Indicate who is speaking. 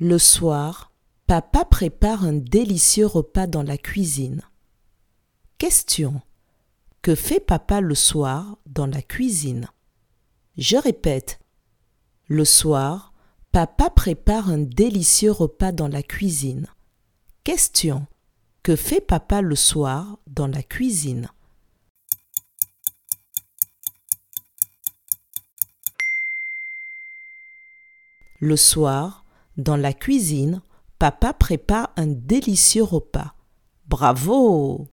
Speaker 1: Le soir, papa prépare un délicieux repas dans la cuisine. Question. Que fait papa le soir dans la cuisine? Je répète. Le soir, papa prépare un délicieux repas dans la cuisine. Question. Que fait papa le soir dans la cuisine? Le soir, dans la cuisine, papa prépare un délicieux repas. Bravo